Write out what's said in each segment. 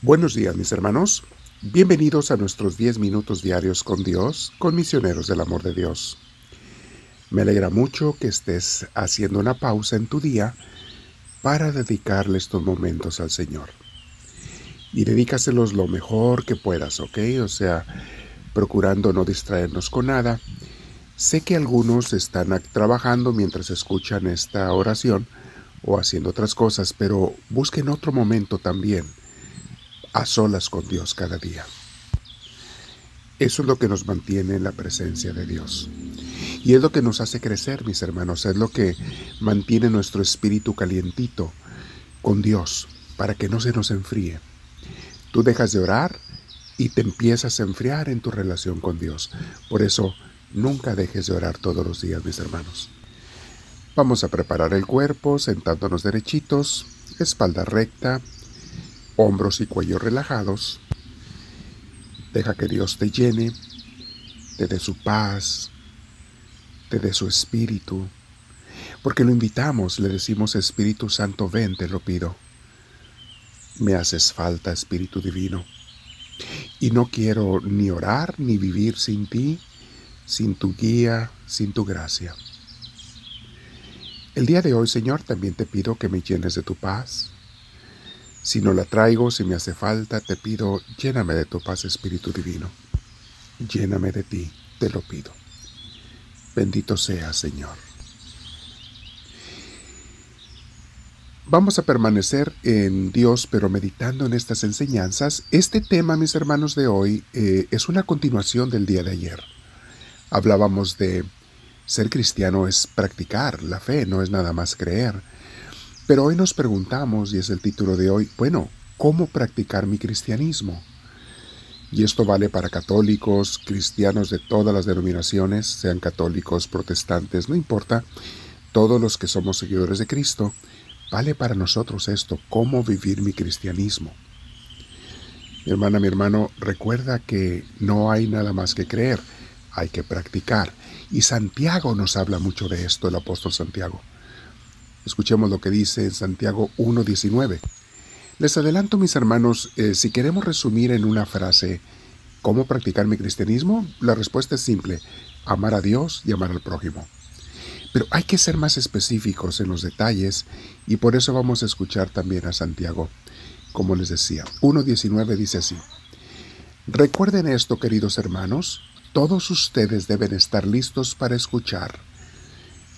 Buenos días mis hermanos, bienvenidos a nuestros 10 minutos diarios con Dios, con misioneros del amor de Dios. Me alegra mucho que estés haciendo una pausa en tu día para dedicarle estos momentos al Señor. Y dedícaselos lo mejor que puedas, ¿ok? O sea, procurando no distraernos con nada. Sé que algunos están trabajando mientras escuchan esta oración o haciendo otras cosas, pero busquen otro momento también a solas con Dios cada día. Eso es lo que nos mantiene en la presencia de Dios. Y es lo que nos hace crecer, mis hermanos, es lo que mantiene nuestro espíritu calientito con Dios, para que no se nos enfríe. Tú dejas de orar y te empiezas a enfriar en tu relación con Dios. Por eso, nunca dejes de orar todos los días, mis hermanos. Vamos a preparar el cuerpo sentándonos derechitos, espalda recta, hombros y cuello relajados. Deja que Dios te llene, te dé su paz, te dé su espíritu. Porque lo invitamos, le decimos Espíritu Santo, ven, te lo pido. Me haces falta, Espíritu Divino. Y no quiero ni orar ni vivir sin ti, sin tu guía, sin tu gracia. El día de hoy, Señor, también te pido que me llenes de tu paz, si no la traigo, si me hace falta, te pido, lléname de tu paz, Espíritu Divino. Lléname de ti, te lo pido. Bendito sea, Señor. Vamos a permanecer en Dios, pero meditando en estas enseñanzas. Este tema, mis hermanos, de hoy eh, es una continuación del día de ayer. Hablábamos de ser cristiano es practicar la fe, no es nada más creer. Pero hoy nos preguntamos, y es el título de hoy, bueno, ¿cómo practicar mi cristianismo? Y esto vale para católicos, cristianos de todas las denominaciones, sean católicos, protestantes, no importa, todos los que somos seguidores de Cristo, vale para nosotros esto, cómo vivir mi cristianismo. Mi hermana, mi hermano, recuerda que no hay nada más que creer, hay que practicar. Y Santiago nos habla mucho de esto, el apóstol Santiago. Escuchemos lo que dice en Santiago 1.19. Les adelanto, mis hermanos, eh, si queremos resumir en una frase cómo practicar mi cristianismo, la respuesta es simple, amar a Dios y amar al prójimo. Pero hay que ser más específicos en los detalles y por eso vamos a escuchar también a Santiago. Como les decía, 1.19 dice así, Recuerden esto, queridos hermanos, todos ustedes deben estar listos para escuchar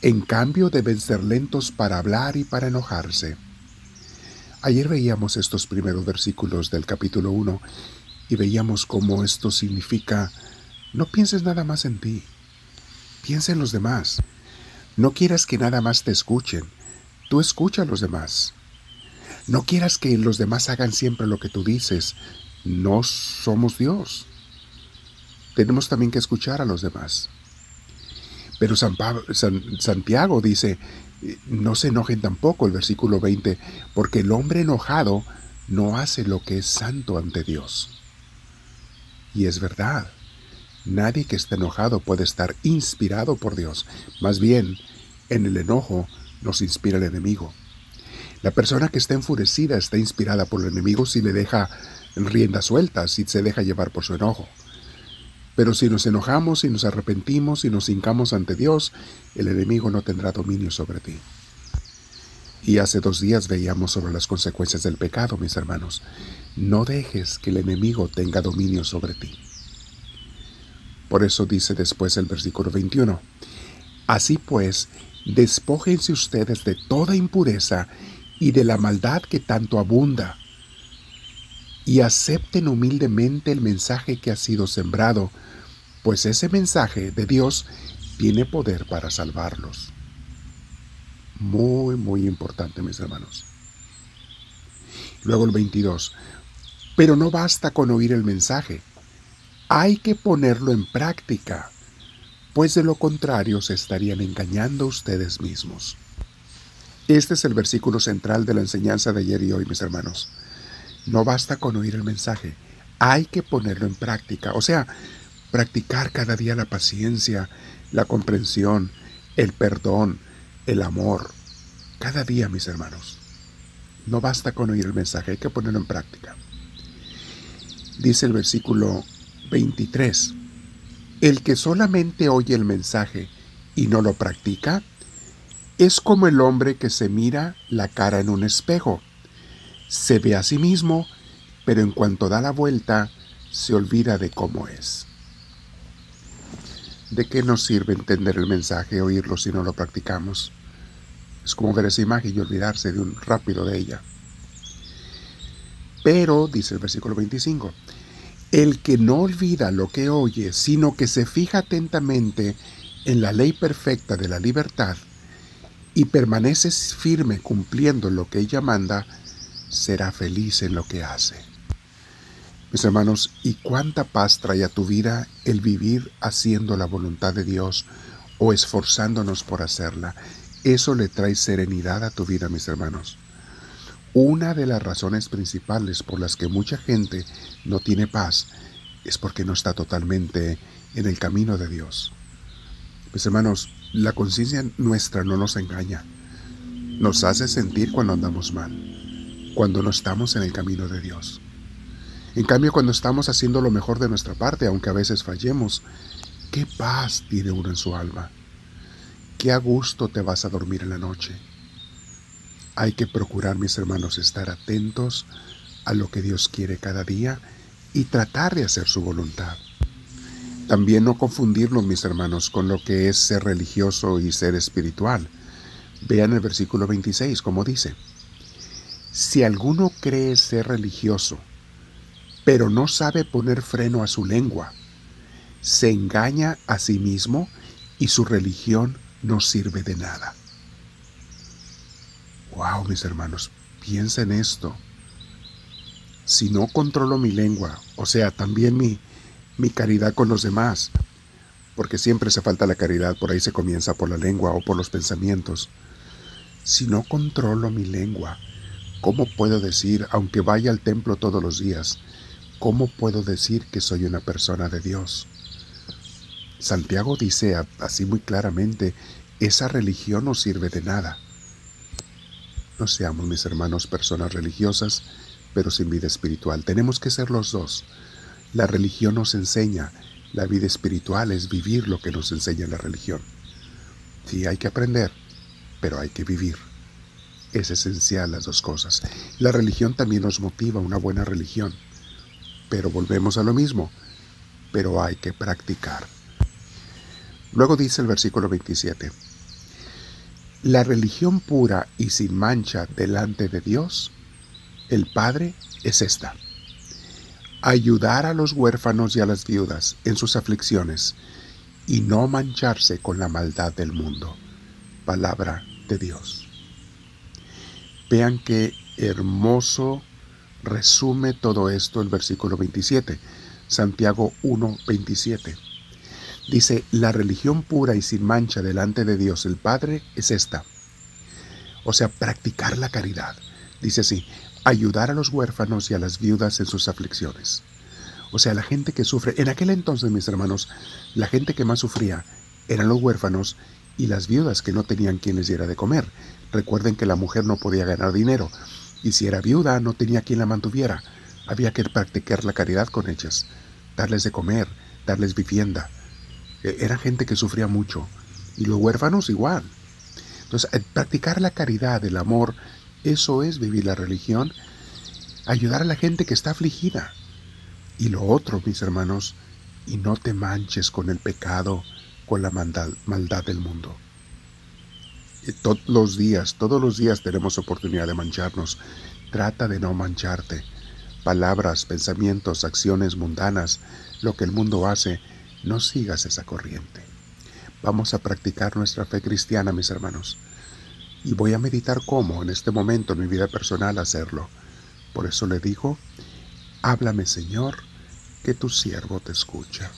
en cambio deben ser lentos para hablar y para enojarse. Ayer veíamos estos primeros versículos del capítulo 1 y veíamos cómo esto significa no pienses nada más en ti, piensa en los demás. No quieras que nada más te escuchen, tú escucha a los demás. No quieras que los demás hagan siempre lo que tú dices, no somos Dios. Tenemos también que escuchar a los demás. Pero San, Santiago dice, no se enojen tampoco, el versículo 20, porque el hombre enojado no hace lo que es santo ante Dios. Y es verdad, nadie que esté enojado puede estar inspirado por Dios. Más bien, en el enojo nos inspira el enemigo. La persona que está enfurecida está inspirada por el enemigo si le deja rienda suelta, si se deja llevar por su enojo. Pero si nos enojamos y nos arrepentimos y nos hincamos ante Dios, el enemigo no tendrá dominio sobre ti. Y hace dos días veíamos sobre las consecuencias del pecado, mis hermanos. No dejes que el enemigo tenga dominio sobre ti. Por eso dice después el versículo 21. Así pues, despójense ustedes de toda impureza y de la maldad que tanto abunda, y acepten humildemente el mensaje que ha sido sembrado, pues ese mensaje de Dios tiene poder para salvarlos. Muy, muy importante, mis hermanos. Luego el 22. Pero no basta con oír el mensaje. Hay que ponerlo en práctica, pues de lo contrario se estarían engañando ustedes mismos. Este es el versículo central de la enseñanza de ayer y hoy, mis hermanos. No basta con oír el mensaje, hay que ponerlo en práctica. O sea, practicar cada día la paciencia, la comprensión, el perdón, el amor. Cada día, mis hermanos. No basta con oír el mensaje, hay que ponerlo en práctica. Dice el versículo 23, el que solamente oye el mensaje y no lo practica, es como el hombre que se mira la cara en un espejo. Se ve a sí mismo, pero en cuanto da la vuelta, se olvida de cómo es. ¿De qué nos sirve entender el mensaje, oírlo si no lo practicamos? Es como ver esa imagen y olvidarse de un rápido de ella. Pero, dice el versículo 25, el que no olvida lo que oye, sino que se fija atentamente en la ley perfecta de la libertad y permanece firme cumpliendo lo que ella manda, será feliz en lo que hace. Mis hermanos, ¿y cuánta paz trae a tu vida el vivir haciendo la voluntad de Dios o esforzándonos por hacerla? Eso le trae serenidad a tu vida, mis hermanos. Una de las razones principales por las que mucha gente no tiene paz es porque no está totalmente en el camino de Dios. Mis hermanos, la conciencia nuestra no nos engaña. Nos hace sentir cuando andamos mal, cuando no estamos en el camino de Dios. En cambio, cuando estamos haciendo lo mejor de nuestra parte, aunque a veces fallemos, qué paz tiene uno en su alma. Qué a gusto te vas a dormir en la noche. Hay que procurar, mis hermanos, estar atentos a lo que Dios quiere cada día y tratar de hacer su voluntad. También no confundirnos, mis hermanos, con lo que es ser religioso y ser espiritual. Vean el versículo 26, como dice, si alguno cree ser religioso, pero no sabe poner freno a su lengua. Se engaña a sí mismo y su religión no sirve de nada. Wow, mis hermanos, piensa en esto. Si no controlo mi lengua, o sea, también mi, mi caridad con los demás, porque siempre se falta la caridad, por ahí se comienza por la lengua o por los pensamientos. Si no controlo mi lengua, ¿cómo puedo decir, aunque vaya al templo todos los días, ¿cómo puedo decir que soy una persona de Dios? Santiago dice así muy claramente, esa religión no sirve de nada. No seamos, mis hermanos, personas religiosas, pero sin vida espiritual. Tenemos que ser los dos. La religión nos enseña, la vida espiritual es vivir lo que nos enseña la religión. Sí, hay que aprender, pero hay que vivir. Es esencial las dos cosas. La religión también nos motiva, una buena religión pero volvemos a lo mismo, pero hay que practicar. Luego dice el versículo 27, la religión pura y sin mancha delante de Dios, el Padre, es esta. Ayudar a los huérfanos y a las viudas en sus aflicciones y no mancharse con la maldad del mundo. Palabra de Dios. Vean qué hermoso resume todo esto el versículo 27, Santiago 1, 27. Dice, la religión pura y sin mancha delante de Dios el Padre es esta. O sea, practicar la caridad. Dice así, ayudar a los huérfanos y a las viudas en sus aflicciones. O sea, la gente que sufre, en aquel entonces, mis hermanos, la gente que más sufría eran los huérfanos y las viudas que no tenían quien les diera de comer. Recuerden que la mujer no podía ganar dinero, y si era viuda no tenía quien la mantuviera. Había que practicar la caridad con ellas, darles de comer, darles vivienda. E, era gente que sufría mucho. Y los huérfanos igual. Entonces, eh, practicar la caridad, el amor, eso es vivir la religión. Ayudar a la gente que está afligida. Y lo otro, mis hermanos, y no te manches con el pecado, con la maldad, maldad del mundo todos los días, todos los días tenemos oportunidad de mancharnos. Trata de no mancharte. Palabras, pensamientos, acciones mundanas, lo que el mundo hace, no sigas esa corriente. Vamos a practicar nuestra fe cristiana, mis hermanos. Y voy a meditar cómo en este momento en mi vida personal hacerlo. Por eso le digo, háblame Señor, que tu siervo te escucha.